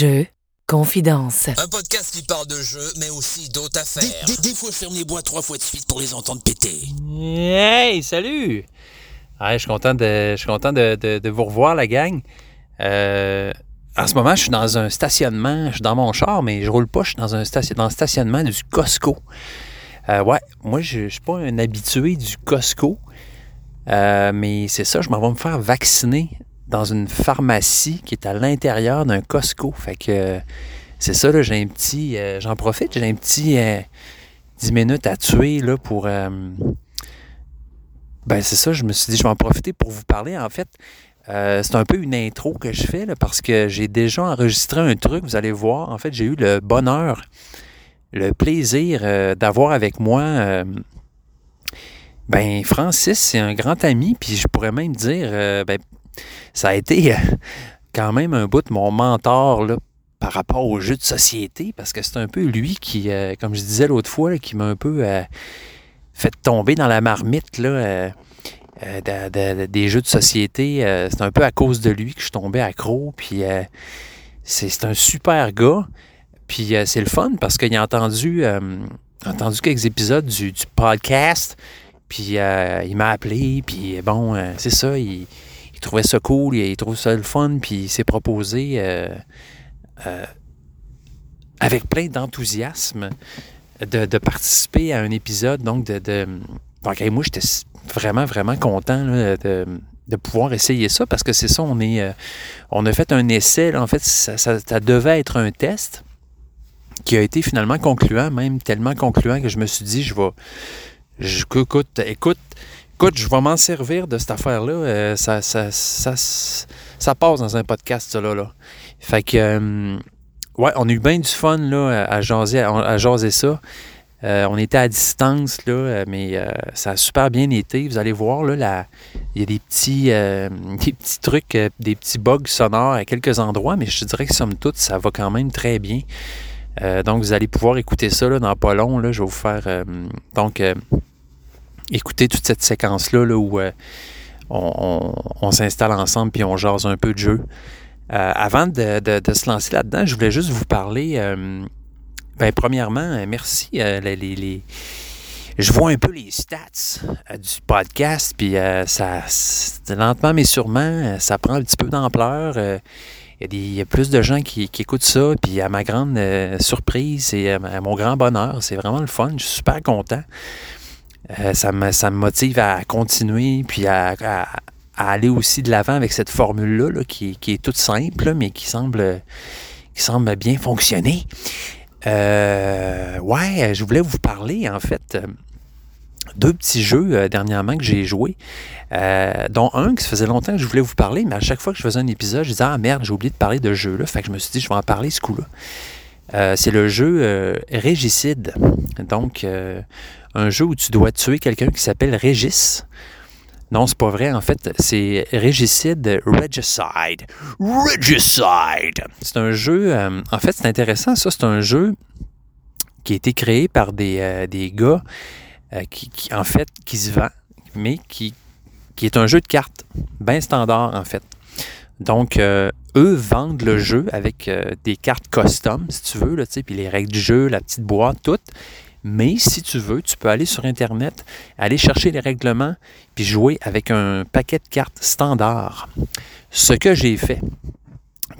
Jeux, confidence. Un podcast qui parle de jeux, mais aussi d'autres affaires. Des, des- des fois, je ferme les bois trois fois de suite pour les entendre péter. Hey, salut! Ouais, je suis content de, je suis content de, de- de vous revoir, la gang. Euh, en ce moment, je suis dans un stationnement. Je suis dans mon char, mais je roule pas. Je suis dans un station, dans le stationnement du Costco. Euh, ouais, moi, je ne suis pas un habitué du Costco. Euh, mais c'est ça, je m'en vais me faire vacciner dans une pharmacie qui est à l'intérieur d'un Costco. Fait que c'est ça, là, j'ai un petit. euh, J'en profite, j'ai un petit euh, 10 minutes à tuer là, pour. euh, ben, c'est ça, je me suis dit, je vais en profiter pour vous parler. En fait, euh, c'est un peu une intro que je fais là, parce que j'ai déjà enregistré un truc, vous allez voir. En fait, j'ai eu le bonheur, le plaisir d'avoir avec moi. ben, Francis, c'est un grand ami, puis je pourrais même dire, ben, ça a été euh, quand même un bout de mon mentor par rapport aux jeux de société, parce que c'est un peu lui qui, euh, comme je disais l'autre fois, qui m'a un peu euh, fait tomber dans la marmite des jeux de société. C'est un peu à cause de lui que je suis tombé accro, puis c'est un super gars. Puis c'est le fun parce qu'il a entendu, quelques épisodes du, podcast. Puis il m'a appelé, puis bon, c'est ça, il trouvait ça cool, il, trouve ça le fun, puis il s'est proposé euh, euh, avec plein d'enthousiasme de, participer à un épisode, donc de... moi, j'étais vraiment, vraiment content de, pouvoir essayer ça, parce que c'est ça, on est... euh, on a fait un essai, en fait, ça, devait être un test qui a été finalement concluant, même tellement concluant que je me suis dit, je vais... Écoute, écoute, écoute, je vais m'en servir de cette affaire-là. euh, ça, ça, ça, ça passe dans un podcast, ça, là. là. Fait que, euh, ouais, on a eu bien du fun, là, à jaser, à, jaser ça. Euh, on était à distance, là, mais ça a super bien été. Vous allez voir, là, il y a des petits, des petits trucs, des petits bugs sonores à quelques endroits, mais je dirais que, somme toute, ça va quand même très bien. Donc, vous allez pouvoir écouter ça dans pas long. Je vais vous faire donc écouter toute cette séquence-là là, où euh, on, s'installe ensemble puis on jase un peu de jeu. Euh, avant de, se lancer là-dedans, je voulais juste vous parler. euh, ben, premièrement, merci. Je vois un peu les stats du podcast, puis ça, lentement mais sûrement, ça prend un petit peu d'ampleur. il y, a plus de gens qui, écoutent ça, puis à ma grande surprise et à mon grand bonheur, c'est vraiment le fun. Je suis super content. Euh, ça, me, ça me motive à continuer, puis à, aller aussi de l'avant avec cette formule-là, là, qui, qui est toute simple, là, mais qui semble, qui semble bien fonctionner. Euh, ouais, je voulais vous parler, en fait, euh, deux petits jeux dernièrement que j'ai joués, euh, dont un qui se faisait longtemps que je voulais vous parler, mais à chaque fois que je faisais un épisode, je disais Ah merde, j'ai oublié de parler de ce jeu-là. Fait que je me suis dit, je vais en parler ce coup-là. C'est le jeu Régicide. Donc, un jeu où tu dois tuer quelqu'un qui s'appelle Régis. Non, c'est pas vrai. En fait, c'est Régicide Regicide. Regicide! C'est un jeu. euh, en fait, c'est intéressant, ça. C'est un jeu qui a été créé par des, euh, gars euh, qui, en fait, qui se vend, mais qui, qui est un jeu de cartes, bien standard, en fait. Donc, eux vendent le jeu avec des cartes custom, si tu veux, puis les règles du jeu, la petite boîte, tout. Mais si tu veux, tu peux aller sur Internet, aller chercher les règlements, puis jouer avec un paquet de cartes standard. Ce que j'ai fait.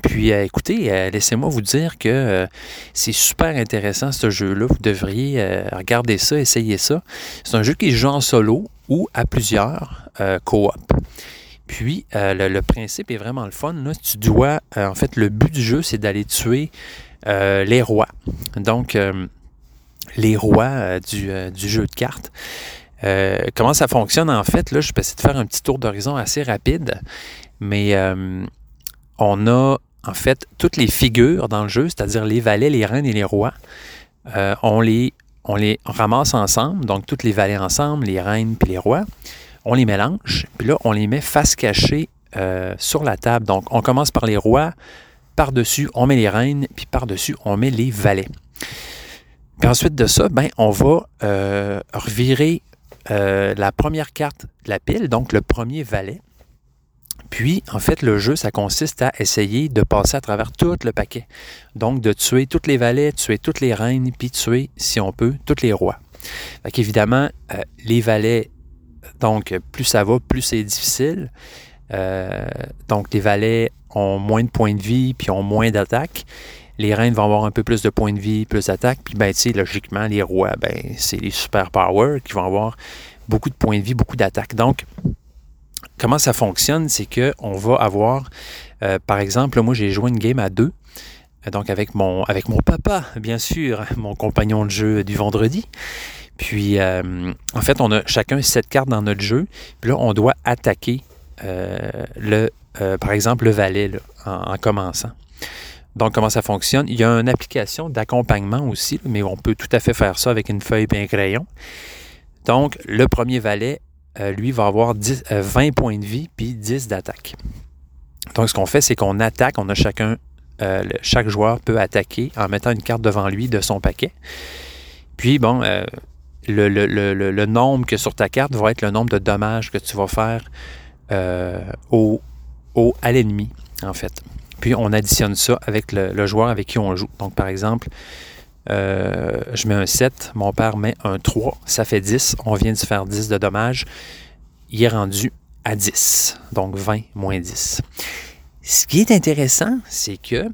Puis euh, écoutez, euh, laissez-moi vous dire que euh, c'est super intéressant ce jeu-là. Vous devriez regarder ça, essayer ça. C'est un jeu qui se joue en solo ou à plusieurs, coop. Puis le, principe est vraiment le fun. Là. Tu dois, en fait, le but du jeu, c'est d'aller tuer les rois. Donc, les rois euh, du, euh, du jeu de cartes. Euh, comment ça fonctionne en fait? Là, je vais essayer de faire un petit tour d'horizon assez rapide. Mais on a en fait toutes les figures dans le jeu, c'est-à-dire les valets, les reines et les rois. On, les, ramasse ensemble, donc toutes les valets ensemble, les reines puis les rois. On les mélange, puis là, on les met face cachée sur la table. Donc, on commence par les rois, par-dessus, on met les reines, puis par-dessus, on met les valets. Puis ensuite de ça, ben, on va euh, revirer euh, la première carte de la pile, donc le premier valet. Puis, en fait, le jeu, ça consiste à essayer de passer à travers tout le paquet. Donc, de tuer toutes les valets, tuer toutes les reines, puis tuer, si on peut, tous les rois. Fait qu'évidemment, euh, les valets, donc, plus ça va, plus c'est difficile. Euh, donc, les valets ont moins de points de vie, puis ont moins d'attaque. Les reines vont avoir un peu plus de points de vie, plus d'attaque. Puis, ben, tu logiquement, les rois, ben, c'est les super power qui vont avoir beaucoup de points de vie, beaucoup d'attaque. Donc, comment ça fonctionne, c'est qu'on va avoir, euh, par exemple, moi j'ai joué une game à deux, donc avec mon, avec mon papa, bien sûr, mon compagnon de jeu du vendredi. Puis, euh, en fait, on a chacun sept cartes dans notre jeu. Puis là, on doit attaquer, euh, le, par exemple, le valet en, commençant. Donc, comment ça fonctionne? Il y a une application d'accompagnement aussi, mais on peut tout à fait faire ça avec une feuille et un crayon. Donc, le premier valet euh, lui, va avoir 20 euh, points de vie puis 10 d'attaque. Donc, ce qu'on fait, c'est qu'on attaque. Euh, chaque joueur peut attaquer en mettant une carte devant lui de son paquet. Puis, bon, le, nombre que sur ta carte va être le nombre de dommages que tu vas faire à l'ennemi, en fait. Puis, on additionne ça avec le joueur avec qui on joue. Donc, par exemple, euh, je mets un 7, mon père met un 3, ça fait 10. On vient de se faire 10 de dommages. Il est rendu à 10, donc 20 moins 10. Ce qui est intéressant, c'est que,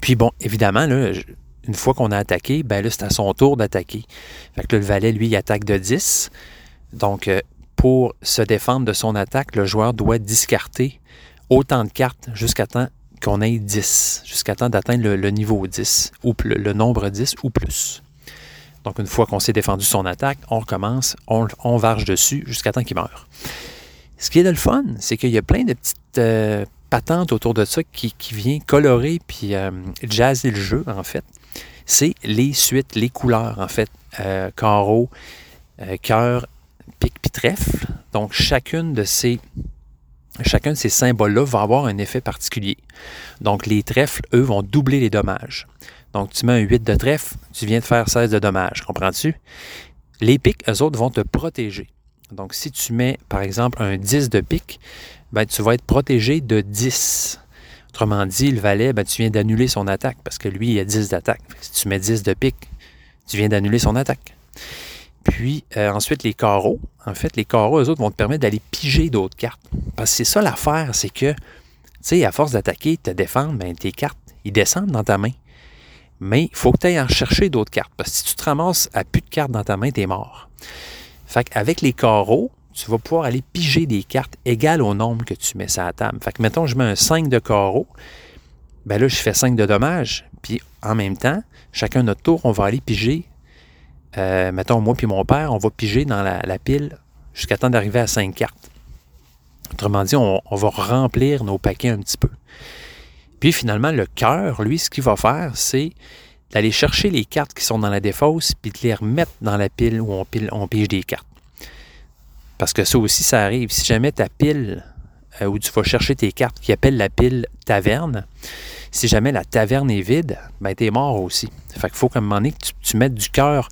puis bon, évidemment, là, une fois qu'on a attaqué, ben là, c'est à son tour d'attaquer. Fait le valet, lui, il attaque de 10. Donc, euh, pour se défendre de son attaque, le joueur doit discarter autant de cartes jusqu'à temps qu'on ait 10, jusqu'à temps d'atteindre le, niveau 10, ou le nombre 10 ou plus. Donc, une fois qu'on s'est défendu son attaque, on recommence, on, on varge dessus jusqu'à temps qu'il meure. Ce qui est de le fun, c'est qu'il y a plein de petites euh, patentes autour de ça qui, qui viennent colorer puis euh, jazzer le jeu, en fait. C'est les suites, les couleurs, en fait. Euh, carreau, cœur, pic puis. Donc, chacune de ces chacun de ces symboles-là va avoir un effet particulier. Donc, les trèfles, eux, vont doubler les dommages. Donc, tu mets un 8 de trèfle, tu viens de faire 16 de dommages. Comprends-tu? Les pics, eux autres, vont te protéger. Donc, si tu mets, par exemple, un 10 de pique, ben, tu vas être protégé de 10. Autrement dit, le valet, ben, tu viens d'annuler son attaque parce que lui, il a 10 d'attaque. Si tu mets 10 de pique, tu viens d'annuler son attaque. Puis euh, ensuite, les carreaux. En fait, les carreaux, eux autres, vont te permettre d'aller piger d'autres cartes. Parce que c'est ça l'affaire, c'est que, tu sais, à force d'attaquer, te défendre, ben, tes cartes, ils descendent dans ta main. Mais il faut que tu ailles en chercher d'autres cartes. Parce que si tu te ramasses à plus de cartes dans ta main, tu es mort. Fait qu'avec les carreaux, tu vas pouvoir aller piger des cartes égales au nombre que tu mets sur la table. Fait que, mettons, je mets un 5 de carreaux. Ben là, je fais 5 de dommages. Puis en même temps, chacun notre tour, on va aller piger euh, mettons, moi puis mon père, on va piger dans la, pile jusqu'à temps d'arriver à 5 cartes. Autrement dit, on, va remplir nos paquets un petit peu. Puis finalement, le cœur, lui, ce qu'il va faire, c'est d'aller chercher les cartes qui sont dans la défausse, puis de les remettre dans la pile où on, pige des cartes. Parce que ça aussi, ça arrive. Si jamais ta pile euh, où tu vas chercher tes cartes, qui appelle la pile taverne, si jamais la taverne est vide, ben es mort aussi. Fait qu'il faut un moment donné, tu, tu mettes du cœur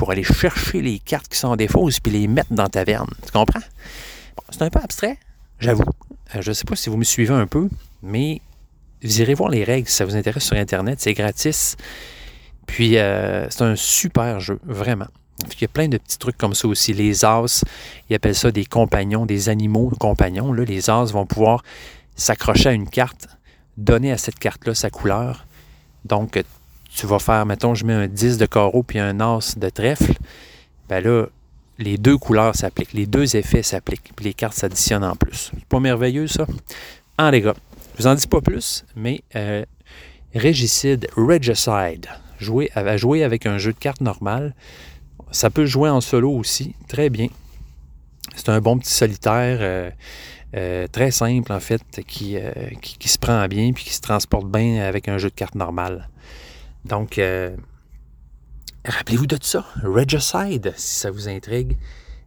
pour aller chercher les cartes qui sont en défaut puis les mettre dans ta taverne. Tu comprends? c'est un peu abstrait, j'avoue. Euh, je ne sais pas si vous me suivez un peu, mais vous irez voir les règles si ça vous intéresse sur Internet. C'est gratis. Puis, euh, c'est un super jeu, vraiment. Il y a plein de petits trucs comme ça aussi. Les as, ils appellent ça des compagnons, des animaux compagnons. Là. Les as vont pouvoir s'accrocher à une carte, donner à cette carte-là sa couleur. Donc, tu vas faire, mettons, je mets un 10 de carreau puis un as de trèfle, ben là, les deux couleurs s'appliquent, les deux effets s'appliquent, puis les cartes s'additionnent en plus. C'est pas merveilleux, ça? Ah, les gars, je vous en dis pas plus, mais euh, Régicide, Regicide, jouer, à jouer avec un jeu de cartes normal, ça peut jouer en solo aussi, très bien. C'est un bon petit solitaire. Euh, euh, très simple en fait, qui, qui, qui, se prend bien puis qui se transporte bien avec un jeu de cartes normal. Donc, euh, rappelez-vous de ça. Regicide, si ça vous intrigue,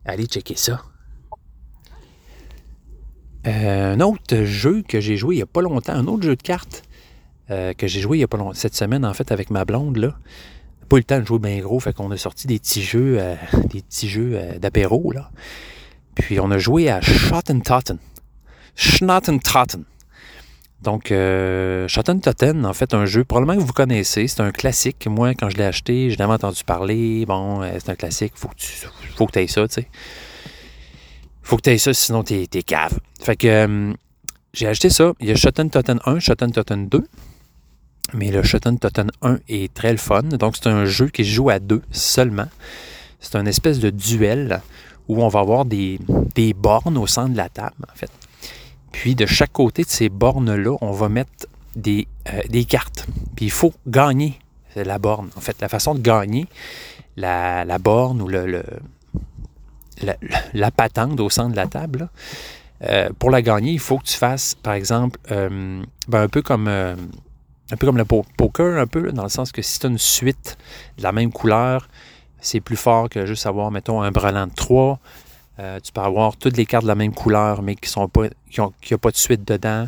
allez checker ça. Euh, un autre jeu que j'ai joué il n'y a pas longtemps, un autre jeu de cartes euh, que j'ai joué il n'y a pas longtemps, cette semaine en fait avec ma blonde, là. Pas eu le temps de jouer bien gros, fait qu'on a sorti des petits jeux, des petits jeux d'apéro, là. Puis on a joué à Shot and Totten. Schnattentratten. Donc, euh, Totten, en fait, un jeu probablement que vous connaissez. C'est un classique. Moi, quand je l'ai acheté, j'ai jamais entendu parler. Bon, euh, c'est un classique. Faut que tu faut que aies ça, tu sais. Faut que tu aies ça, sinon t'es es cave. Fait que euh, j'ai acheté ça. Il y a Totten 1, Totten 2. Mais le Totten 1 est très le fun. Donc, c'est un jeu qui joue à deux seulement. C'est un espèce de duel où on va avoir des, des bornes au centre de la table, en fait. Puis de chaque côté de ces bornes-là, on va mettre des, euh, des, cartes. Puis il faut gagner la borne. En fait, la façon de gagner la, borne ou le, la, la, patente au centre de la table, euh, pour la gagner, il faut que tu fasses, par exemple, euh, ben un peu comme un le poker, un peu, dans le sens que si tu as une suite de la même couleur, c'est plus fort que juste avoir, mettons, un brelan de 3. Euh, tu peux avoir toutes les cartes de la même couleur, mais qui sont pas, qui n'ont pas de suite dedans.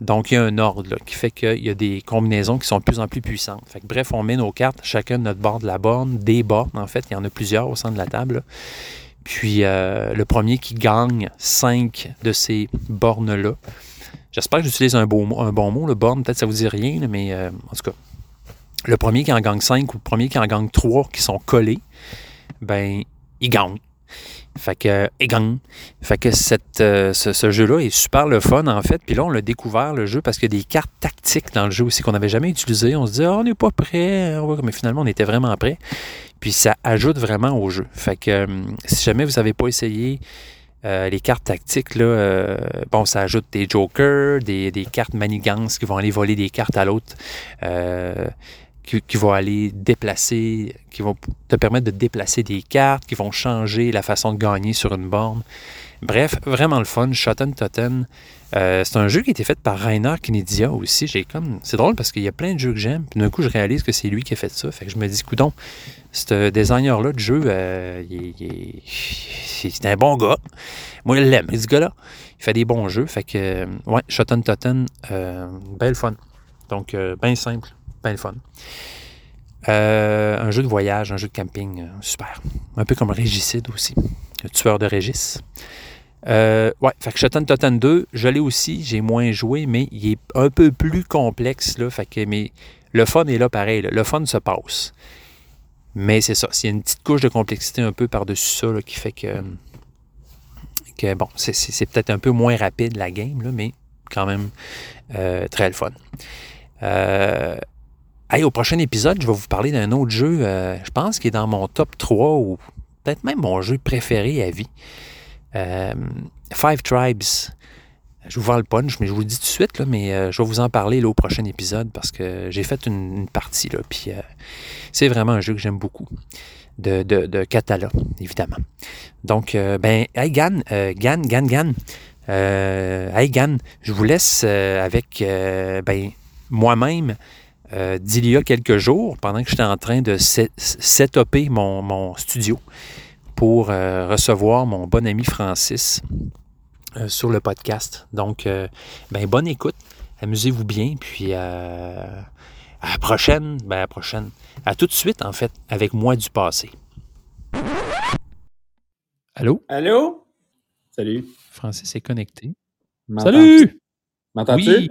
Donc, il y a un ordre qui fait qu'il y a des combinaisons qui sont de plus en plus puissantes. Fait bref, on met nos cartes, chacun de notre bord de la borne, des bornes, en fait. Il y en a plusieurs au centre de la table. Puis, euh, le premier qui gagne cinq de ces bornes-là. J'espère que j'utilise un, un bon mot, le borne. Peut-être que ça vous dit rien, mais euh, en tout cas, le premier qui en gagne cinq ou le premier qui en gagne trois qui sont collés, ben, il gagne. Fait que, et Fait que euh, ce, jeu-là est super le fun, en fait. Puis là, on l'a découvert, le jeu, parce qu'il y a des cartes tactiques dans le jeu aussi qu'on n'avait jamais utilisées. On se dit, oh, on n'est pas prêt. Mais finalement, on était vraiment prêt. Puis ça ajoute vraiment au jeu. Fait que euh, si jamais vous n'avez pas essayé euh, les cartes tactiques, là, bon, ça ajoute des jokers, des, des, cartes manigances qui vont aller voler des cartes à l'autre qui, vont aller déplacer, qui vont te permettre de déplacer des cartes, qui vont changer la façon de gagner sur une borne. Bref, vraiment le fun. Shotten Totten. Euh, c'est un jeu qui a été fait par Rainer Knidia aussi. J'ai comme. C'est drôle parce qu'il y a plein de jeux que j'aime. Puis d'un coup, je réalise que c'est lui qui a fait ça. Fait que je me dis, coudon, ce designer-là de jeu, euh, c'est un bon gars. Moi, je l'aime, ce gars-là. Il fait des bons jeux. Fait que, euh, ouais, Shotten Totten, belle fun. Donc, bien simple bien le fun. Euh, un jeu de voyage, un jeu de camping, euh, super. Un peu comme Régicide aussi, le tueur de Régis. Euh, ouais, fait que Shotten Totten 2, je l'ai aussi, j'ai moins joué, mais il est un peu plus complexe, là, fait que, mais le fun est là pareil, le fun se passe. Mais c'est ça, a une petite couche de complexité un peu par-dessus ça qui fait que, que bon, c'est peut-être un peu moins rapide la game, là, mais quand même très le fun. Euh, au prochain épisode, je vais vous parler d'un autre jeu, euh, je pense, qui est dans mon top 3 ou peut-être même mon jeu préféré à vie. Euh, Five Tribes. Je vous vends le punch, mais je vous le dis tout de suite, mais euh, je vais vous en parler au prochain épisode parce que j'ai fait une, partie, là, puis c'est vraiment un jeu que j'aime beaucoup. De, de, de Catala, évidemment. Donc, ben, hey Gan, Gan, Gan, Gan, hey Gan, je vous laisse avec, ben, moi-même, euh, d'il y a quelques jours, pendant que j'étais en train de setuper mon, mon studio pour euh, recevoir mon bon ami Francis euh, sur le podcast. Donc, ben, bonne écoute, amusez-vous bien, puis à la prochaine, ben, à la prochaine, à tout de suite, en fait, avec moi du passé. Allô? Allô? Salut. Francis est connecté. Salut! M'entends-tu? Oui,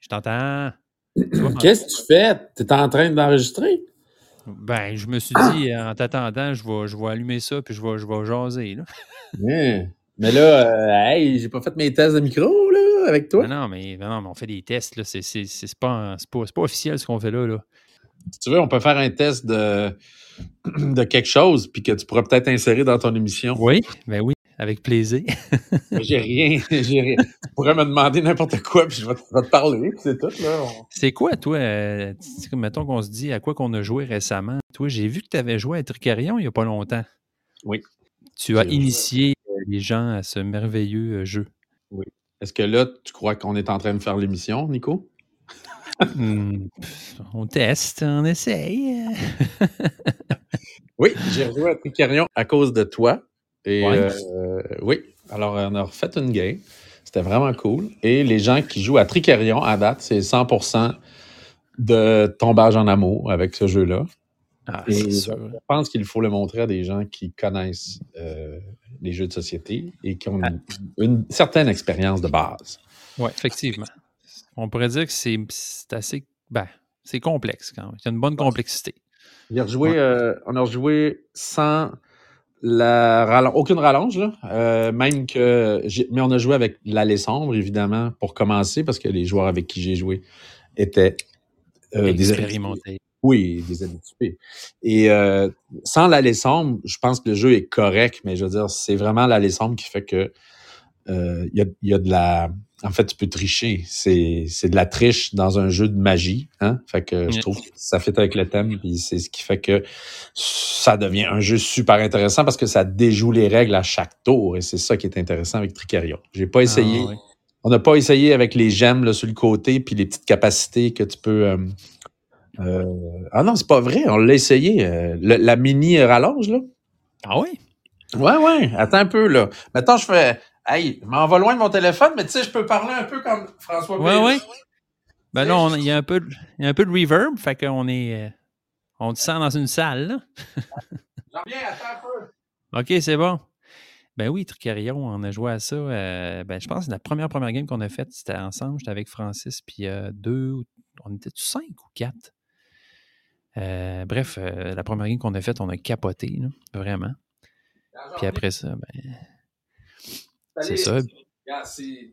je t'entends. Qu'est-ce que tu fais? Tu es en train d'enregistrer? Ben, je me suis dit, en t'attendant, je vais, je vais allumer ça puis je vais, je vais jaser. Là. Mais là, euh, hey, j'ai pas fait mes tests de micro là, avec toi. non, mais, non, mais on fait des tests. Là. C'est, c'est, pas, pas, pas, officiel ce qu'on fait là, là. Si tu veux, on peut faire un test de, de quelque chose puis que tu pourras peut-être insérer dans ton émission. Oui, ben oui. Avec plaisir. j'ai rien, j'ai rien. Tu pourrais me demander n'importe quoi, puis je vais te, parler, c'est tout. Là. C'est quoi, toi, euh, mettons qu'on se dit à quoi qu'on a joué récemment? Toi, j'ai vu que tu avais joué à Tricarion il n'y a pas longtemps. Oui. Tu as initié euh, les gens à ce merveilleux euh, jeu. Oui. Est-ce que là, tu crois qu'on est en train de faire l'émission, Nico? Hmm, on teste, on essaye. oui, j'ai rejoué à Tricarion à cause de toi. Et euh, oui, alors on a refait une game. C'était vraiment cool. Et les gens qui jouent à Tricarion à date, c'est 100% de tombage en amour avec ce jeu-là. Ah, je pense qu'il faut le montrer à des gens qui connaissent euh, les jeux de société et qui ont une, une certaine expérience de base. Oui, effectivement. On pourrait dire que c'est assez. Ben, c'est complexe quand même. Il y a une bonne complexité. Il a rejoué, Ouais. euh, on a rejoué sans la aucune rallonge, là. Euh, même que. Mais on a joué avec l'allée sombre, évidemment, pour commencer, parce que les joueurs avec qui j'ai joué étaient euh, des Expérimenté. Oui, des habitués. Et euh, sans l'allée sombre, je pense que le jeu est correct, mais je veux dire, c'est vraiment l'allée sombre qui fait que euh, il y, a, y a de la. En fait, tu peux tricher. C'est c'est de la triche dans un jeu de magie. Hein? Fait que je trouve que ça fait avec le thème, puis c'est ce qui fait que ça devient un jeu super intéressant parce que ça déjoue les règles à chaque tour. Et c'est ça qui est intéressant avec Tricario. J'ai pas essayé. Ah, ouais. On n'a pas essayé avec les gemmes là, sur le côté, puis les petites capacités que tu peux. euh, euh, Ah non, c'est pas vrai, on l'a essayé. le- la mini rallonge, là. Ah oui? Ouais, ouais, attends un peu, là. Maintenant, je fais. Hey, je m'en va loin de mon téléphone, mais tu sais, je peux parler un peu comme François Pérus. ouais. Ben là, il y, a un peu de- il y a un peu de reverb, fait qu'on est. euh, on te sent dans une salle, là. J'en viens, attends un peu. OK, c'est bon. Ben oui, Tricarion, on a joué à ça. euh, ben, je pense que la première première game qu'on a faite, c'était ensemble. J'étais avec Francis, puis euh, deux, on était cinq ou quatre. Euh, bref, la première game qu'on a faite, on a capoté, là, vraiment. Puis après ça, ben, c'est ça. Regarde, c'est-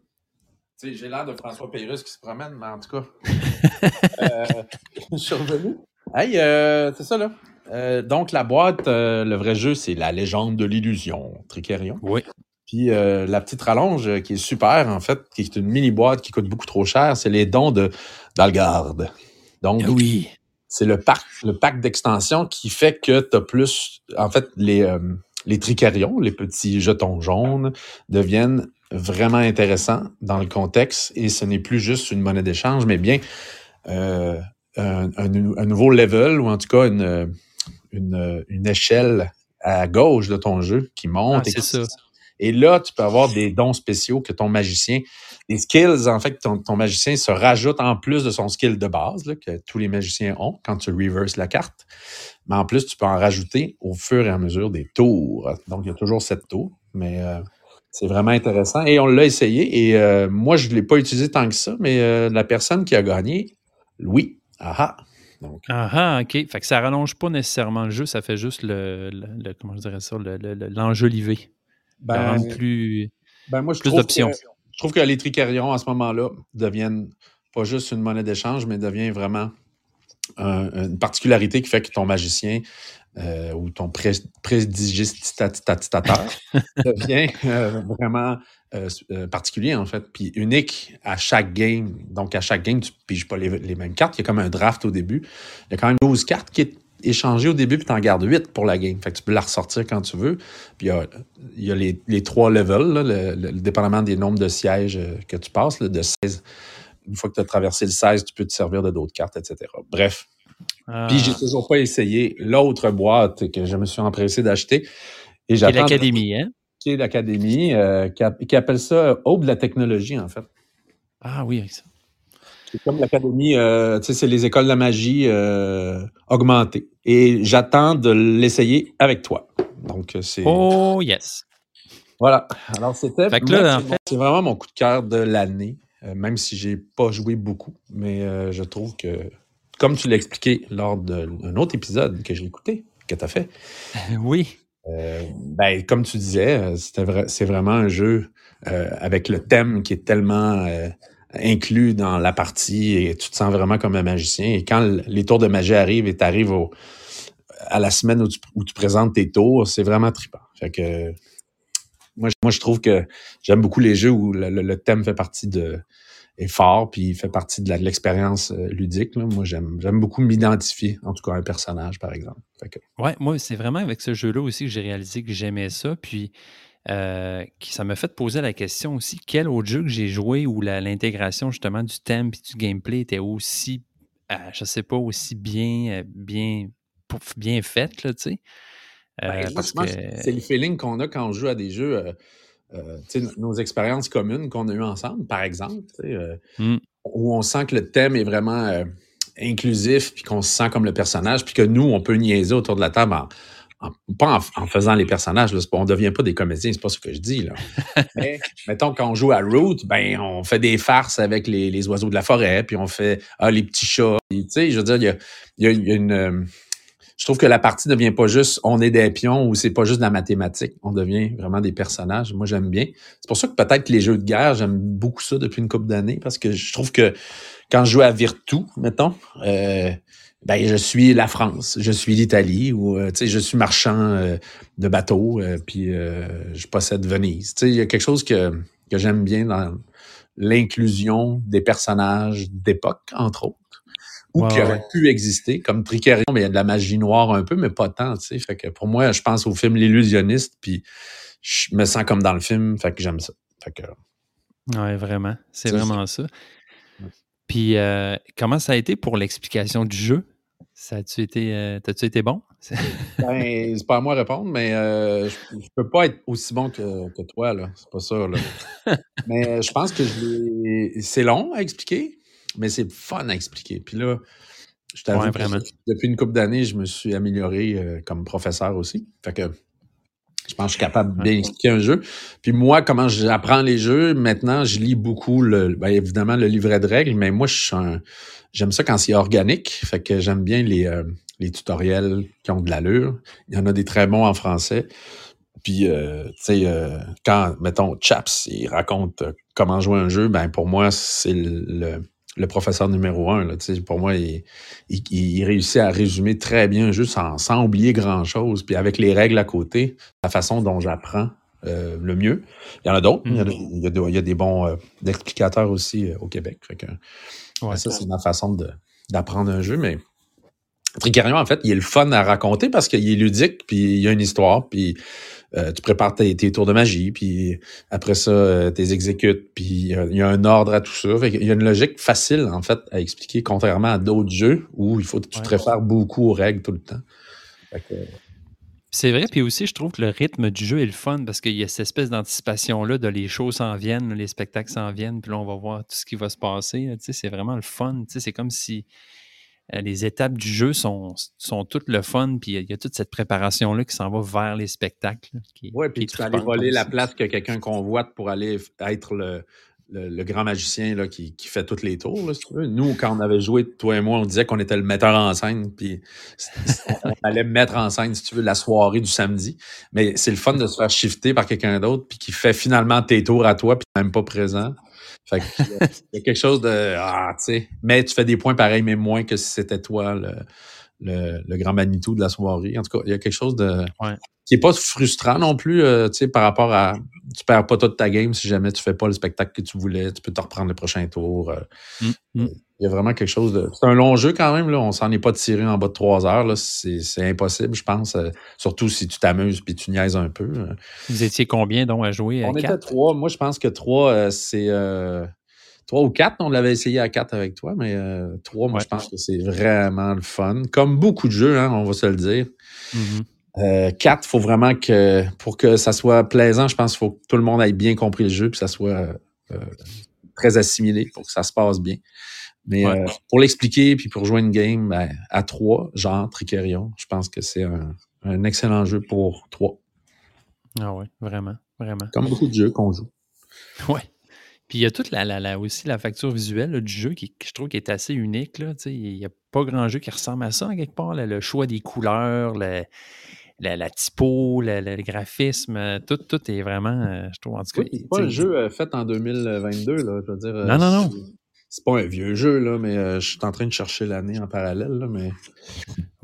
tu sais, J'ai l'air de François Pérusse qui se promène, mais en tout cas. euh, je suis revenu. Hey, euh, c'est ça, là. Euh, donc, la boîte, euh, le vrai jeu, c'est La légende de l'illusion, Tricerion. Oui. Puis euh, la petite rallonge qui est super, en fait, qui est une mini boîte qui coûte beaucoup trop cher, c'est les dons de d'Algarde. Donc, Ah Oui. c'est le pack, le pack d'extension qui fait que tu as plus. En fait, les, euh, les tricarions, les petits jetons jaunes, deviennent vraiment intéressants dans le contexte et ce n'est plus juste une monnaie d'échange, mais bien euh, un, un nou- un nouveau level ou en tout cas une, une, une échelle à gauche de ton jeu qui monte. Ah, et qui- ça. et là, tu peux avoir des dons spéciaux que ton magicien, des skills, en fait, que ton, ton magicien se rajoute en plus de son skill de base, là, que tous les magiciens ont quand tu reverses la carte. Mais en plus, tu peux en rajouter au fur et à mesure des tours. Donc, il y a toujours sept tours, mais euh, c'est vraiment intéressant. Et on l'a essayé. Et euh, moi, je ne l'ai pas utilisé tant que ça, mais euh, la personne qui a gagné, Louis, aha. Donc, Ah ah, OK. Fait que ça rallonge pas nécessairement le jeu, ça fait juste le, le- le- comment je dirais ça, le- le- le- l'enjoliver. Le ben, plus. Ben, moi, je Plus d'options. Je trouve que les tricarions, à ce moment-là, deviennent pas juste une monnaie d'échange, mais devient vraiment un- une particularité qui fait que ton magicien euh, ou ton pré- devient euh, vraiment euh, particulier, en fait, puis unique à chaque game. Donc, à chaque game, tu piges pas les, les mêmes cartes. Il y a comme un draft au début. Il y a quand même 12 cartes qui est échangées au début, puis tu en gardes 8 pour la game. Fait que tu peux la ressortir quand tu veux. Puis il y a, il y a les, les trois levels, là, le, dépendamment des nombres de sièges que tu passes, là, de 16. Une fois que tu as traversé le 16, tu peux te servir de d'autres cartes, etc. Bref. Ah, Puis j'ai toujours pas essayé l'autre boîte que je me suis empressé d'acheter. Et qui est j'attends l'académie, hein? qui est l'Académie, euh, qui, appelle ça Aube de la technologie, en fait. Ah oui, ça. C'est comme l'Académie, euh, tu sais, c'est les écoles de la magie euh, augmentées. Et j'attends de l'essayer avec toi. Donc, euh, c'est. Oh yes. Voilà. Alors, c'était. Fait que là, moi, en c'est vraiment mon coup de cœur de l'année, euh, même si j'ai pas joué beaucoup. Mais euh, je trouve que, comme tu l'as expliqué lors d'un autre épisode que j'ai écouté, que tu as fait, Oui. euh, ben, comme tu disais, euh, vrai, c'est vraiment un jeu euh, avec le thème qui est tellement euh, inclus dans la partie et tu te sens vraiment comme un magicien. Et quand les tours de magie arrivent et tu arrives à la semaine où tu, où tu présentes tes tours, c'est vraiment trippant. Fait que moi, moi, je trouve que j'aime beaucoup les jeux où le, le- thème fait partie de est fort puis fait partie de l'expérience euh, ludique. là. Moi, j'aime beaucoup m'identifier, en tout cas, à un personnage, par exemple. Fait que, Ouais, moi, c'est vraiment avec ce jeu-là aussi que j'ai réalisé que j'aimais ça. Puis, euh, ça m'a fait poser la question aussi quel autre jeu que j'ai joué où l'intégration justement du thème et du gameplay était aussi, euh, je sais pas, aussi bien, euh, bien, bien faite, là, tu sais? Euh, Ben, que. C'est le feeling qu'on a quand on joue à des jeux, euh, euh, nos expériences communes qu'on a eues ensemble, par exemple, tu sais, euh, Mm. où on sent que le thème est vraiment euh, inclusif, puis qu'on se sent comme le personnage, puis que nous, on peut niaiser autour de la table en, pas en, faisant les personnages, là, on ne devient pas des comédiens, c'est pas ce que je dis. Là. Mais mettons, quand on joue à Root, ben, on fait des farces avec les, oiseaux de la forêt, puis on fait ah, les petits chats. Tu sais, je veux dire, il y a, une. Je trouve que la partie ne devient pas juste on est des pions ou c'est pas juste de la mathématique. On devient vraiment des personnages. Moi, j'aime bien. C'est pour ça que peut-être les jeux de guerre, j'aime beaucoup ça depuis une couple d'années parce que je trouve que quand je joue à Virtu, mettons, euh, ben, je suis la France, je suis l'Italie ou euh, sais, je suis marchand euh, de bateaux, euh, puis je possède Venise. Il y a quelque chose que, que j'aime bien dans l'inclusion des personnages d'époque, entre autres, ou qui auraient pu exister, comme Tricarion, mais il y a de la magie noire un peu, mais pas tant. sais. Fait que pour moi, je pense au film L'illusionniste, puis je me sens comme dans le film, fait que j'aime ça. Fait que, ouais, vraiment. C'est vraiment ça. Puis, euh, comment ça a été pour l'explication du jeu? Ça a-tu été, euh, t'as-tu été bon? ben, c'est pas à moi de répondre, mais euh, je, peux pas être aussi bon que, que toi, là. C'est pas ça, là. mais je pense que c'est long à expliquer, mais c'est fun à expliquer. Puis là, je t'avoue vraiment. depuis une couple d'années, je me suis amélioré comme professeur aussi. Fait que je pense que je suis capable de bien expliquer un jeu. Puis moi, comment j'apprends les jeux, maintenant, je lis beaucoup, le, ben, évidemment, le livret de règles, mais moi, je j'aime ça quand c'est organique. Fait que j'aime bien les, euh, les tutoriels qui ont de l'allure. Il y en a des très bons en français. Puis, euh, tu sais, euh, quand, mettons, Chaps, il raconte comment jouer un jeu, ben pour moi, c'est le, le professeur numéro un. Là, pour moi, il, il, réussit à résumer très bien juste sans, sans oublier grand-chose. Puis avec les règles à côté, la façon dont j'apprends euh, le mieux. Il y en a d'autres. Il, il, y a des bons euh, explicateurs aussi euh, au Québec. Fait que, ça, c'est ma façon d'apprendre un jeu. Mais Tricarion, en fait, il est le fun à raconter parce qu'il est ludique, puis il y a une histoire, puis euh, tu prépares tes, tours de magie, puis après ça, euh, tu les exécutes, puis il y a un ordre à tout ça. il y a une logique facile, en fait, à expliquer, contrairement à d'autres jeux où il faut que tu te réfères beaucoup aux règles tout le temps. C'est vrai, puis aussi, je trouve que le rythme du jeu est le fun parce qu'il y a cette espèce d'anticipation-là de les shows s'en viennent, les spectacles s'en viennent, puis là, on va voir tout ce qui va se passer. C'est vraiment le fun. C'est comme si euh, les étapes du jeu sont, sont toutes le fun, puis il y, a toute cette préparation-là qui s'en va vers les spectacles. Oui, puis tu peux aller voler la place que quelqu'un convoite pour aller être le, le, grand magicien là, qui, qui, fait tous les tours. Là, si tu veux. Nous, quand on avait joué, toi et moi, on disait qu'on était le metteur en scène, puis on allait mettre en scène, si tu veux, la soirée du samedi. Mais c'est le fun de se faire shifter par quelqu'un d'autre, puis qui fait finalement tes tours à toi, puis même pas présent. Fait il y a quelque chose de. Ah, tu sais. Mais tu fais des points pareils, mais moins que si c'était toi le, le, le, grand Manitou de la soirée. En tout cas, il y a quelque chose de. qui n'est pas frustrant non plus, euh, tu sais, par rapport à. Tu perds pas toute ta game si jamais tu fais pas le spectacle que tu voulais. Tu peux te reprendre le prochain tour. Euh. Mmh, mmh. Il y a vraiment quelque chose de. C'est un long jeu quand même, là. On s'en est pas tiré en bas de trois heures. C'est impossible, je pense. Euh, surtout si tu t'amuses puis tu niaises un peu. Vous étiez combien donc à jouer? On était trois. Moi, je pense que trois, c'est. Trois ou quatre, on l'avait essayé à quatre avec toi, mais trois, moi, je pense que c'est vraiment le fun. Comme beaucoup de jeux, hein, on va se le dire. Mmh euh, quatre, il faut vraiment que, pour que ça soit plaisant, je pense qu'il faut que tout le monde ait bien compris le jeu, que ça soit euh, très assimilé pour que ça se passe bien. Mais euh, pour l'expliquer, puis pour jouer une game ben, à trois, genre Tricerion, je pense que c'est un, excellent jeu pour trois. Ah oui, vraiment, vraiment. Comme beaucoup de jeux qu'on joue. Oui. Puis il y a toute la, la, aussi la facture visuelle du jeu qui, je trouve qui est assez unique. Là, il n'y a pas grand jeu qui ressemble à ça, quelque part. le choix des couleurs, le, la, typo, le, graphisme, euh, tout, tout est vraiment, euh, je trouve, en tout cas. c'est pas un jeu euh, fait en 2022, là, je veux dire. Non, non, non. C'est pas un vieux jeu, là, mais je suis en train de chercher l'année en parallèle, là, mais.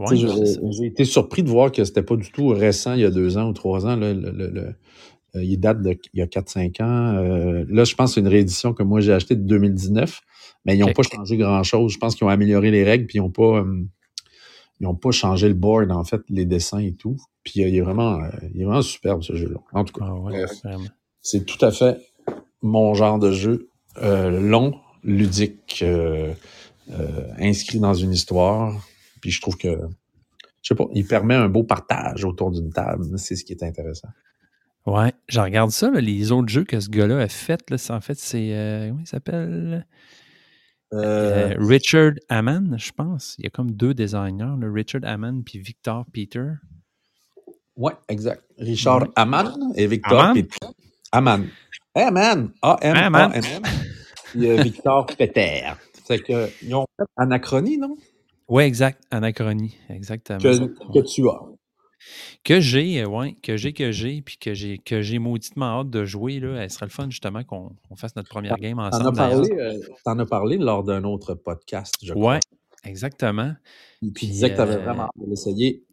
j'ai été surpris de voir que c'était pas du tout récent, il y a deux ans ou trois ans, là, le, il date d'il y a 4-5 ans. là, je pense que c'est une réédition que moi j'ai achetée de 2019, mais ils n'ont pas changé grand-chose. Je pense qu'ils ont amélioré les règles, puis ils n'ont pas, ils n'ont pas changé le board, en fait, les dessins et tout. Puis il est vraiment, euh, il est vraiment superbe, ce jeu-là. En tout cas, ah c'est tout à fait mon genre de jeu. Euh, long, ludique, euh, inscrit dans une histoire. Puis je trouve que, je sais pas, il permet un beau partage autour d'une table. C'est ce qui est intéressant. Ouais, je regarde ça, les autres jeux que ce gars-là a fait. Là, en fait, c'est. comment il s'appelle? Euh, euh, Richard Hammond, je pense. Il y a comme deux designers, Richard Hammond puis Victor Peter. Ouais, exact. Richard Ouais. Et Victor. Aman. A-M-A-N. Puis euh, Victor Péter. C'est que, ils ont fait Anachronie, non? Oui, exact. Anachronie, exactement. Que, que tu as. Que j'ai, euh, ouais, que j'ai, que j'ai, puis que j'ai, que j'ai mauditement hâte de jouer. Là. Elle serait le fun, justement, qu'on fasse notre première game T'en ensemble. as, parlé, euh, t'en as parlé lors d'un autre podcast, je crois. Ouais, exactement. Puis tu disais que tu avais euh, vraiment hâte de l'essayer.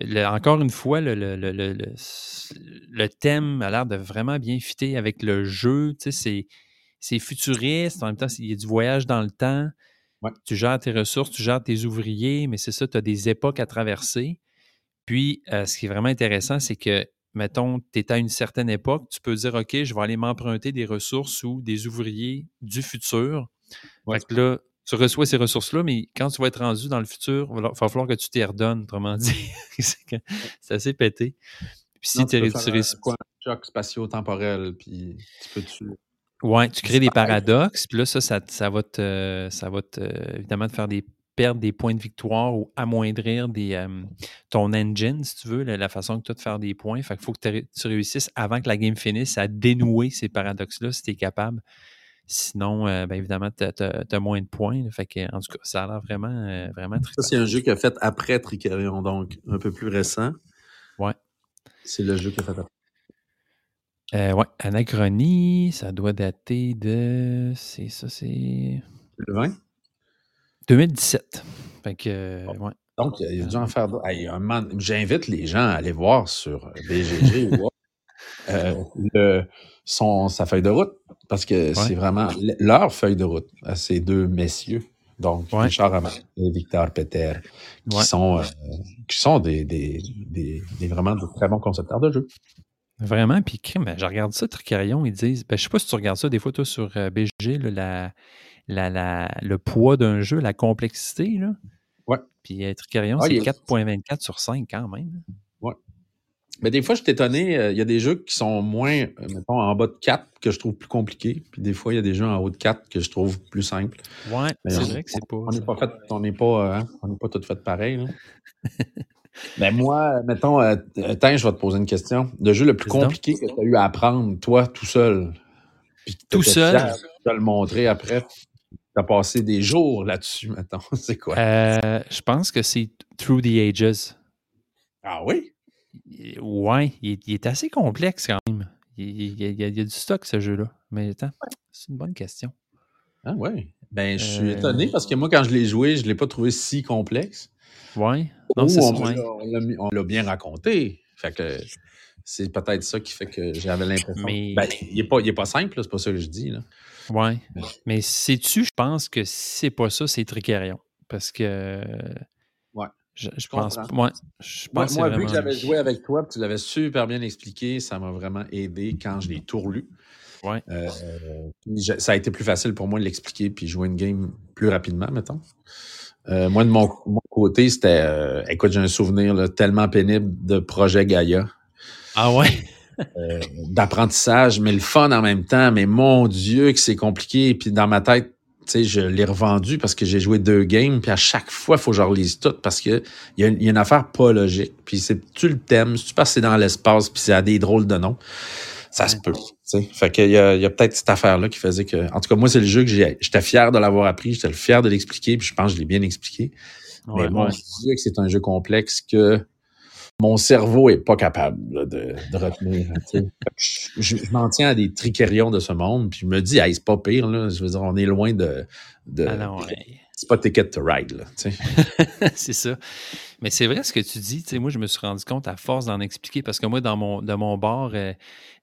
Le- encore une fois, le, le- le- le- le- le thème a l'air de vraiment bien fitter avec le jeu. Tu sais, c'est, c'est futuriste, en même temps, il y a du voyage dans le temps. Ouais. Tu gères tes ressources, tu gères tes ouvriers, mais c'est ça, tu as des époques à traverser. Puis, euh, ce qui est vraiment intéressant, c'est que, mettons, tu es à une certaine époque, tu peux dire, OK, je vais aller m'emprunter des ressources ou des ouvriers du futur. Ouais. Fait que là, tu reçois ces ressources-là, mais quand tu vas être rendu dans le futur, il va va falloir que tu t'y redonnes, autrement dit. c'est assez pété. Puis si Non, tu tu un- quoi, un choc spatio-temporel, puis tu peux tu Ouais, tu crées des paradoxes, puis là, ça, ça, ça va te, ça va te, évidemment te faire des, perdre des points de victoire ou amoindrir des, euh, ton engine, si tu veux, la, la façon que tu as de faire des points. Fait qu'il faut que tu ré- tu réussisses avant que la game finisse à dénouer ces paradoxes-là si tu es capable. Sinon, euh, ben, évidemment, tu as, moins de points. là. Fait que, en tout cas, ça a l'air vraiment, euh, vraiment très Ça, c'est un jeu qu'il a fait après Tricarion, donc un peu plus récent. Ouais. C'est le jeu qu'il a fait après. Euh, ouais, Anachronie, ça doit dater de. C'est ça, c'est. Le 20. 2017. Fait que, euh, ouais. Donc, il y a gens à faire. d'autres. Hey, J'invite les gens à aller voir sur BGG voir, euh, le- son, sa feuille de route, parce que c'est vraiment le- leur feuille de route à ces deux messieurs. Donc, Ouais. Richard Hamel et Victor Peter, qui Ouais. sont, euh, qui sont des, des, des, des vraiment de très bons concepteurs de jeux. Vraiment, puis crime, je regarde ça, Tricarion, ils disent, ben, je sais pas si tu regardes ça des fois, toi, sur euh, BG, là, la, la, la- le poids d'un jeu, la complexité, là. Ouais. Puis euh, Tricarion, Ah, c'est il est- 4.24 sur 5 quand même. Mais des fois, je suis étonné. euh, Il y a des jeux qui sont moins, euh, mettons, en bas de 4 que je trouve plus compliqués. Puis des fois, il y a des jeux en haut de 4 que je trouve plus simples. Ouais, c'est vrai que c'est pas. On n'est pas fait, on n'est pas, euh, hein, on pas tout fait pareil. là. Mais moi, mettons, euh, attends, je vais te poser une question. Le jeu le plus donc. compliqué que tu as eu à apprendre, toi, tout seul. puis Tout seul? De le montrer après. Tu as passé des jours là-dessus, mettons. C'est quoi? Euh, je pense que c'est Through the Ages. Ah oui? Ouais, il est, il est assez complexe quand même. Il, il- il y a, il y a du stock, ce jeu-là. Mais attends, c'est une bonne question. Ah oui. Ben, je suis Euh, étonné parce que moi, quand je l'ai joué, je ne l'ai pas trouvé si complexe. Ouais. Non, Ou c'est ça. on, ouais. l'a- on l'a mis- on l'a bien raconté. Fait que c'est peut-être ça qui fait que j'avais l'impression. Mais- Ben, il n'est pas, pas simple, c'est pas ça que je dis. Là. Ouais. Mais sais-tu, je pense que si c'est pas ça, c'est Tricarion. Parce que. Ouais. Je, je pense. Ouais, je Moi, pense moi, c'est vu que j'avais joué avec toi, puis tu l'avais super bien expliqué, ça m'a vraiment aidé quand je l'ai tout relu. Ouais. Euh, ça a été plus facile pour moi de l'expliquer puis jouer une game plus rapidement, mettons. Euh, moi, de mon, mon côté, c'était... euh, écoute, j'ai un souvenir là, tellement pénible de projet Gaïa, Ah ouais? euh, d'apprentissage, mais le fun en même temps. Mais mon Dieu, que c'est compliqué. Puis dans ma tête, tu sais, je l'ai revendu parce que j'ai joué deux games, puis à chaque fois, il faut que je relise tout parce que il y, a y a une affaire pas logique. Puis c'est tu le thème, si tu passes c'est dans l'espace, puis c'est à des drôles de noms, ça se peut. tu sais. Fait qu'il y a, il y a peut-être cette affaire-là qui faisait que. En tout cas, moi, c'est le jeu que j'ai- j'étais fier de l'avoir appris, j'étais fier de l'expliquer, puis je pense que je l'ai bien expliqué. Ouais, mais mon ouais. Dieu, que c'est un jeu complexe que mon cerveau est pas capable là, de, de retenir. je je- je m'en tiens à des tricérions de ce monde, puis je me dis, hey, c'est pas pire, là. Je veux dire, on est loin de. de Ah non, ouais. C'est pas Ticket to Ride, c'est ça. Mais c'est vrai ce que tu dis. Moi, je me suis rendu compte à force d'en expliquer parce que moi, dans mon, dans mon bar, euh,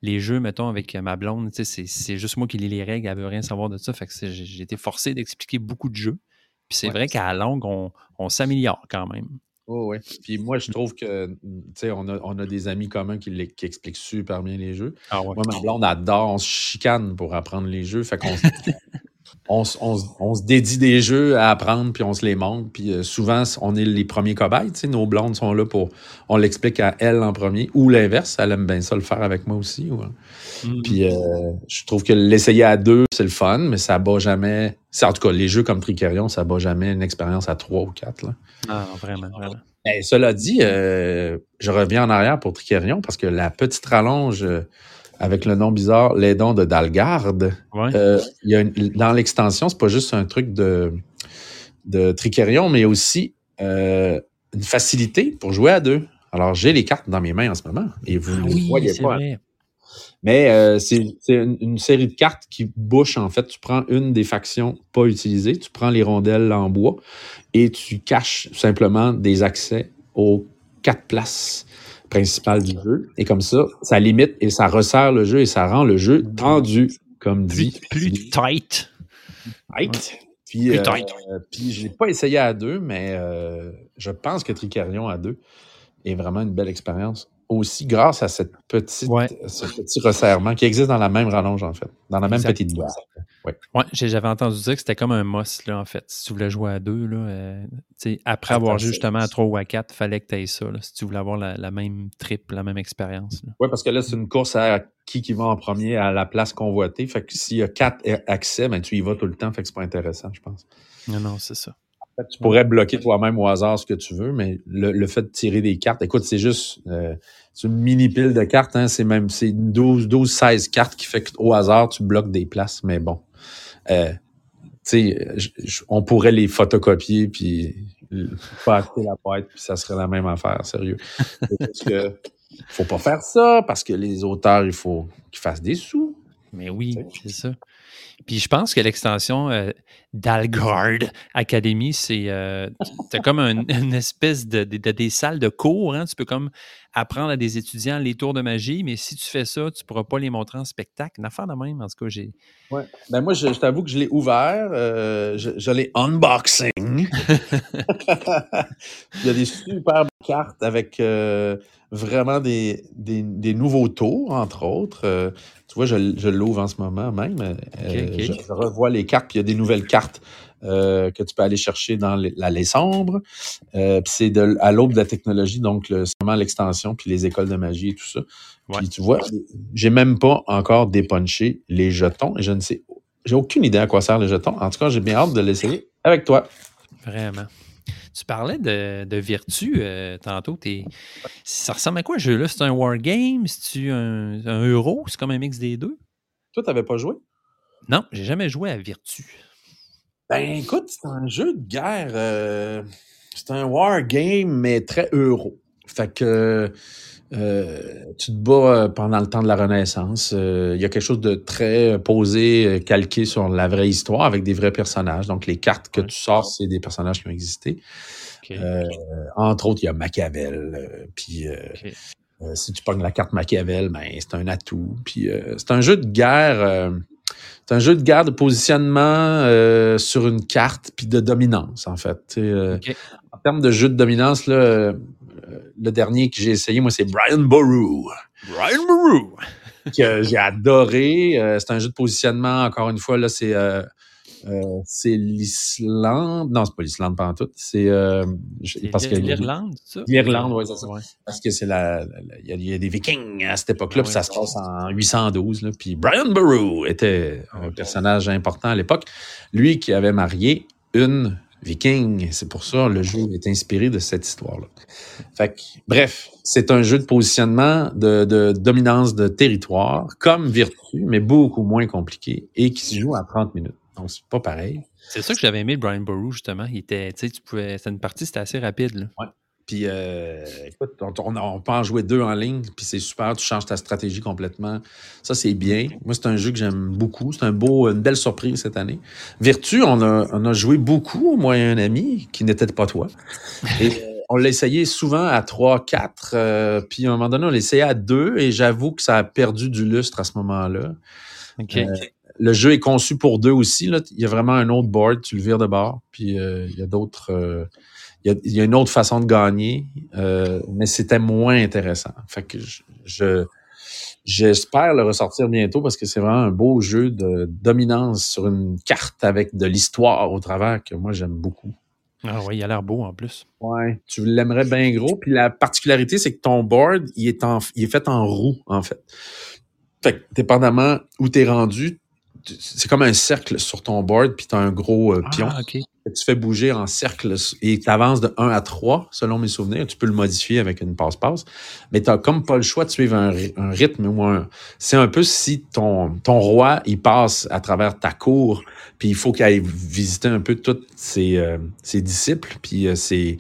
les jeux, mettons, avec ma blonde, c'est c'est juste moi qui lis les règles, elle veut rien savoir de ça. Fait que j'ai j'ai été forcé d'expliquer beaucoup de jeux. Puis c'est Ouais. vrai qu'à la longue, on, on s'améliore quand même. Oh, ouais. Puis moi, je trouve que, tu sais, on a, on a des amis communs qui, expliquent super bien les jeux. Ah ouais. Moi, ma blonde adore, on se chicane pour apprendre les jeux. Fait qu'on se- on, se- on se- on se dédie des jeux à apprendre, puis on se les montre. Puis euh, souvent, on est les premiers cobayes. tu sais, Nos blondes sont là pour. On l'explique à elle en premier, ou l'inverse. Elle aime bien ça le faire avec moi aussi. ouais. Mhm. Puis euh, je trouve que l'essayer à deux, c'est le fun, mais ça bat jamais. c'est- En tout cas, les jeux comme Tricerion, ça bat jamais une expérience à trois ou quatre. Là. Ah, vraiment, vraiment. Ben, cela dit, euh, je reviens en arrière pour Tricarion parce que la petite rallonge euh, avec le nom bizarre, les dons de Dalgarde, Ouais. euh, il y a une- dans l'extension, c'est pas juste un truc de, de Tricarion, mais aussi euh, une facilité pour jouer à deux. Alors, j'ai les cartes dans mes mains en ce moment et vous ne les voyez Ah pas. vrai. Mais euh, c'est une, une série de cartes qui bouche, en fait. Tu prends une des factions pas utilisées, tu prends les rondelles en bois et tu caches simplement des accès aux quatre places principales du jeu. Et comme ça, ça limite et ça resserre le jeu et ça rend le jeu tendu, comme dit. plus tight. Tight. Puis, Plus euh, tight. euh, puis je l'ai pas essayé à deux, mais euh, je pense que Tricarion à deux est vraiment une belle expérience. Aussi grâce à cette petite, Ouais. ce petit resserrement qui existe dans la même rallonge, en fait. Dans la même Exact. petite boîte. Ouais. Ouais, j'avais entendu dire que c'était comme un must, là, en fait. Si tu voulais jouer à deux, là, euh, tu sais, après avoir Attends, joué justement à trois ou à quatre, fallait que tu aies ça, là, si tu voulais avoir la, la même trip, la même expérience. Oui, parce que là, c'est une course à qui qui va en premier à la place convoitée. Fait que s'il y a quatre accès, ben, tu y vas tout le temps. Fait que c'est pas intéressant, je pense. Non, non, c'est ça. Tu pourrais bloquer toi-même au hasard ce que tu veux, mais le, le fait de tirer des cartes, écoute, c'est juste euh, c'est une mini pile de cartes, hein, c'est même c'est 12, 12, 16 cartes qui fait qu'au hasard, tu bloques des places, mais bon. Euh, on pourrait les photocopier puis pas acheter la boîte, puis ça serait la même affaire, sérieux. Juste que faut pas faire ça parce que les auteurs, il faut qu'ils fassent des sous. Mais oui, c'est ça. Puis je pense que l'extension euh, d'Algard Academy, c'est euh, comme un- une espèce de, de- de- des salles de cours. hein. Tu peux comme apprendre à des étudiants les tours de magie, mais si tu fais ça, tu pourras pas les montrer en spectacle. Une affaire de même, en tout cas, j'ai. Ouais. Ben moi, je, je t'avoue que je l'ai ouvert, euh, je, je l'ai unboxing. Il y a des super cartes avec euh, vraiment des, des, des nouveaux tours, entre autres. Euh, tu vois, je, je l'ouvre en ce moment même. Je revois les cartes, puis il y a des nouvelles cartes euh, que tu peux aller chercher dans l'allée sombre. Euh, puis c'est à l'aube de la technologie, donc le, seulement l'extension, puis les écoles de magie et tout ça. Ouais. Puis tu vois, j'ai même pas encore dépunché les jetons et je ne sais, j'ai aucune idée à quoi servent les jetons. En tout cas, j'ai bien hâte de l'essayer avec toi. Vraiment. Tu parlais de, de Virtu euh, tantôt. Ça ressemble à quoi ce jeu-là? C'est un wargame? C'est-tu un, un euro? C'est comme un mix des deux? Toi, t'avais pas joué? Non, j'ai jamais joué à Virtu. Ben écoute, c'est un jeu de guerre. euh, c'est un wargame, mais très euro. Fait que euh, tu te bats euh, pendant le temps de la Renaissance. Euh, Il y a quelque chose de très posé, euh, calqué sur la vraie histoire avec des vrais personnages. Donc les cartes que tu sors, c'est des personnages qui ont existé. Entre autres, il y a Machiavel. puis si tu pognes la carte Machiavel, ben c'est un atout. Puis euh, c'est un jeu de guerre. C'est un jeu de guerre de positionnement euh, sur une carte puis de dominance en fait. Euh. En termes de jeu de dominance, là, euh, le dernier que j'ai essayé, moi, c'est Brian Boru Brian Maru! que j'ai adoré. Euh, c'est un jeu de positionnement, encore une fois, là, c'est euh, c'est l'Islande. Non, c'est pas l'Islande pendant tout. C'est euh, je- parce que l'Irlande, ça? L'Irlande, ouais, c'est ça. Ouais. parce que c'est la, il y, a- il y a des Vikings à cette époque-là, Ah puis ça se passe en 812. Là, puis Brian Boru était un personnage important à l'époque. Lui qui avait marié une Viking. C'est pour ça le jeu est inspiré de cette histoire-là. Fait que, bref, c'est un jeu de positionnement, de, de dominance de territoire, comme Virtu, mais beaucoup moins compliqué et qui se joue en 30 minutes. C'est pas pareil. C'est ça que j'avais aimé Brian Boru, justement. Il était, tu sais, tu pouvais. C'était une partie, c'était assez rapide. Là. Puis, euh, écoute, on, on- on peut en jouer deux en ligne, puis c'est super, tu changes ta stratégie complètement. Ça, c'est bien. Moi, c'est un jeu que j'aime beaucoup. C'est un beau, une belle surprise cette année. Virtu, on a, on a joué beaucoup, moi et un ami, qui n'était pas toi. Et euh, on l'a essayé souvent à 3, 4, euh, puis à un moment donné, on l'a essayé à 2, et j'avoue que ça a perdu du lustre à ce moment-là. OK. Euh, le jeu est conçu pour deux aussi. Là. Il y a vraiment un autre board, tu le vires de bord, puis euh, il y a d'autres... euh, il y, a, il y a une autre façon de gagner, euh, mais c'était moins intéressant. Fait que je, je- j'espère le ressortir bientôt parce que c'est vraiment un beau jeu de dominance sur une carte avec de l'histoire au travers que moi j'aime beaucoup. Ah oui, il a l'air beau en plus. Ouais, tu l'aimerais bien gros. Puis la particularité, c'est que ton board, il est, en, il est fait en roue, en fait. Fait que, dépendamment où tu es rendu, c'est comme un cercle sur ton board, puis tu as un gros euh, pion. Ah, OK. que tu fais bouger en cercle et tu avances de 1 à 3, selon mes souvenirs. Tu peux le modifier avec une passe-passe. Mais tu n'as comme pas le choix de suivre un, ry- un rythme ou un. C'est un peu si ton, ton roi, il passe à travers ta cour, puis il faut qu'il aille visiter un peu tous ses, euh, ses disciples, puis euh, ses,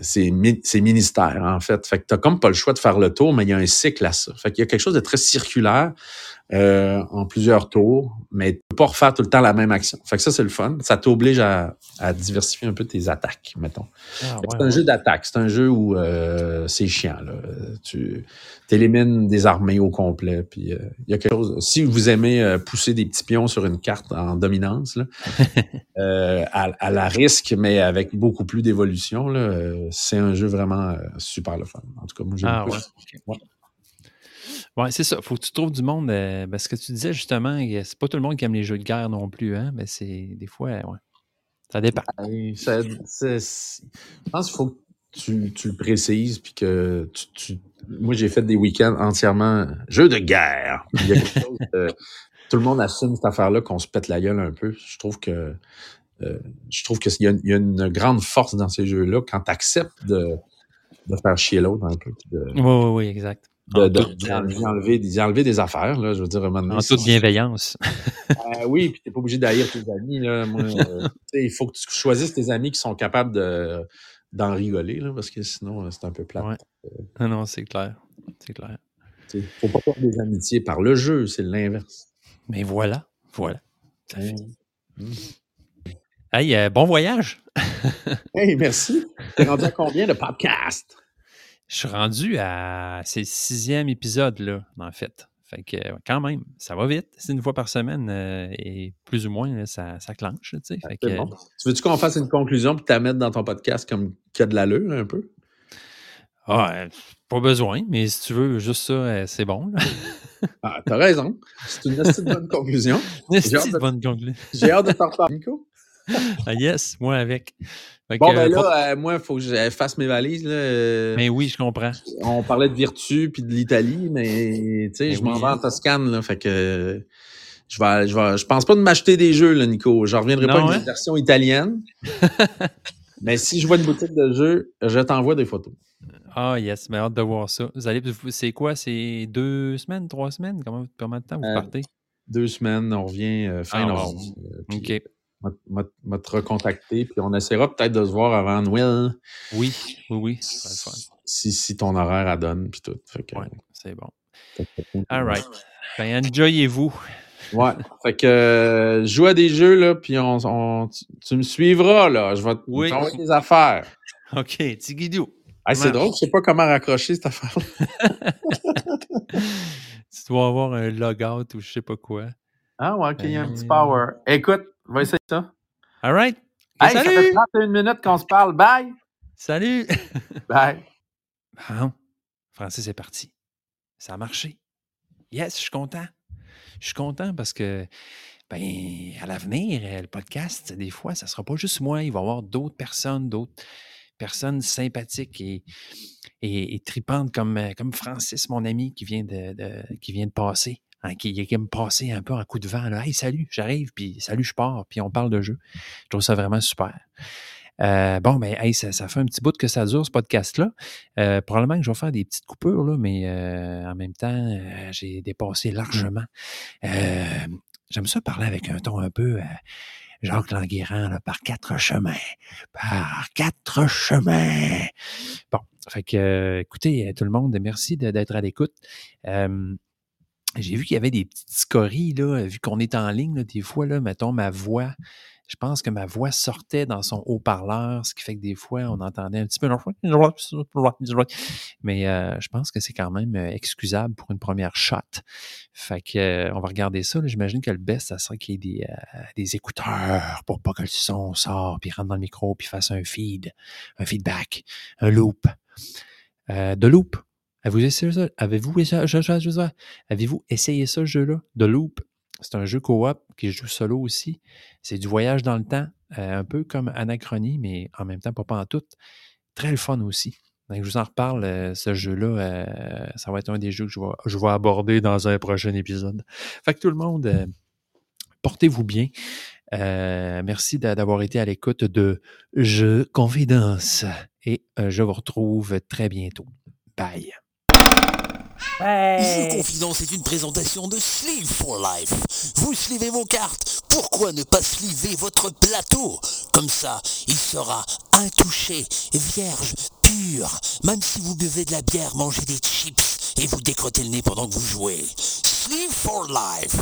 ses, mi- ses ministères, en fait. Fait que tu comme pas le choix de faire le tour, mais il y a un cycle à ça. Fait qu'il y a quelque chose de très circulaire euh, en plusieurs tours, mais tu peux pas refaire tout le temps la même action. Fait que ça, c'est le fun. Ça t'oblige à, à diversifier un peu tes attaques, mettons. Ah, c'est un ouais. jeu d'attaque. C'est un jeu où euh, c'est chiant. Là. Tu élimines des armées au complet. Puis euh, il y a quelque chose. Si vous aimez pousser des petits pions sur une carte en dominance, là, à, à la risque, mais avec beaucoup plus d'évolution, c'est un jeu vraiment super le fun. En tout cas, moi, j'ai Ah, ouais. Ouais, c'est ça. Faut que tu trouves du monde. euh, parce que tu disais justement, c'est pas tout le monde qui aime les jeux de guerre non plus, hein. Mais c'est des fois, ouais. Ça dépend. Ça- c'est- je pense qu'il faut que tu, tu le précises, puis que tu, tu- Moi, j'ai fait des week-ends entièrement jeux de guerre. Il y a quelque chose de- tout le monde assume cette affaire-là qu'on se pète la gueule un peu. Je trouve que euh, je trouve qu'il y, a une- il y a une grande force dans ces jeux-là quand tu acceptes de, de faire chier l'autre un peu. puis De, Oui, oui, oui, exact. De, de- toute, d'y enlever, enlever- d'y enlever des affaires. Là, je veux dire, donné, en toute bienveillance. euh, oui, puis t'es pas obligé d'haïr tes amis. Là. Moi, euh, il faut que tu choisisses tes amis qui sont capables de, d'en rigoler, là, parce que sinon, euh, c'est un peu plat. Ouais. Non, non, c'est clair. C'est clair. Il faut pas perdre des amitiés par le jeu, c'est l'inverse. Mais voilà, voilà. Ça Hey. finit. Hey, euh, bon voyage! Hey, merci. T'es rendu à combien de podcasts? Je suis rendu à. C'est le sixième épisode, là, en fait. Fait que, euh, quand même, ça va vite. C'est une fois par semaine euh, et plus ou moins, là, ça, ça clenche. Fait que, bon. Tu veux-tu qu'on fasse une conclusion puis mettre dans ton podcast comme qu'il y a de l'allure un peu? ah, euh, pas besoin, mais si tu veux juste ça, euh, c'est bon. là. Ah, t'as raison. C'est une assez bonne conclusion. Une bonne. J'ai hâte de t'en reparler, Nico. Ah, yes, moi avec. Fait Bon, que, ben là, euh, moi, il faut que je fasse mes valises. Là. Mais oui, je comprends. On parlait de Virtu puis de l'Italie, mais tu sais, Mais je m'en vais en Toscane, là, fait que je vais, je vais, je pense pas de m'acheter des jeux, là, Nico. Je reviendrai pas avec hein? une version italienne. mais si je vois une boutique de jeux, je t'envoie des photos. Ah, yes, mais hâte de voir ça. Vous allez, c'est quoi? C'est deux semaines, trois semaines? Comment, combien de temps vous Euh, partez? Deux semaines, on revient euh, fin Ah, novembre. wow. OK. M'a- te recontacter, puis on essaiera peut-être de se voir avant Noël, Oui, oui, oui. Si, si ton horaire a donne, puis tout. Ouais, c'est bon. que- All right. Ben, enjoyez-vous. Ouais. Fait que euh, joue à des jeux, là, puis on, on- tu, tu me suivras, là. Je vais te- Oui. t'envoyer des affaires. OK, Tigidou. Hey, c'est drôle, je sais pas comment raccrocher cette affaire Tu dois avoir un logout ou je sais pas quoi. Ah ouais, ok, il y a un petit Euh. power. Écoute, va essayer ça. All right. Hey, ça fait salut! 31 minutes qu'on se parle. Bye! Salut! Bye! Bon, Francis est parti. Ça a marché. Yes, je suis content. Je suis content parce que, ben, à l'avenir, euh, le podcast, des fois, ça ne sera pas juste moi. Il va y avoir d'autres personnes, d'autres personnes sympathiques et, et, et tripantes comme, euh, comme Francis, mon ami, qui vient de, de- qui vient de passer. Hein, qui, qui me passer un peu en coup de vent. Là. Hey, salut, j'arrive, puis salut, je pars, puis on parle de jeu. Je trouve ça vraiment super. Euh, bon, ben, hey, ça, ça fait un petit bout que ça dure, ce podcast-là. Euh, probablement que je vais faire des petites coupures, là, mais euh, en même temps, euh, j'ai dépassé largement. Euh, J'aime ça parler avec un ton un peu euh, Jacques Languérand, là, par quatre chemins. Par quatre chemins. Bon, fait que, euh, écoutez, tout le monde, merci d'être à l'écoute. Euh, j'ai vu qu'il y avait des petites scories, là, vu qu'on est en ligne, des fois, là, mettons, ma voix, je pense que ma voix sortait dans son haut-parleur, ce qui fait que des fois, on entendait un petit peu. Mais euh, je pense que c'est quand même euh, excusable pour une première shot. Fait que euh, on va regarder ça. J'imagine que le best, ça serait qu'il y ait des, euh, des écouteurs pour pas que le son sorte, puis rentre dans le micro, puis fasse un feed, un feedback, un loop. Euh, de loop. Avez-vous essayé ça? Avez-vous essayé, ce jeu-là? De loop. C'est un jeu coop qui joue solo aussi. C'est du voyage dans le temps, euh, un peu comme Anachronie, mais en même temps, pas, pas en tout. Très le fun aussi. Donc, je vous en reparle, euh, ce jeu-là. euh, ça va être un des jeux que je vais, aborder dans un prochain épisode. Fait que tout le monde, portez-vous bien. Merci d'a- d'avoir été à l'écoute de Je Confidence et je vous retrouve très bientôt. Bye. Jeux Confidence est une présentation de Sleeve for Life. Vous slivez vos cartes, pourquoi ne pas sliver votre plateau? Comme ça, il sera intouché, vierge, pur. Même si vous buvez de la bière, mangez des chips et vous décrottez le nez pendant que vous jouez. Sleeve for Life.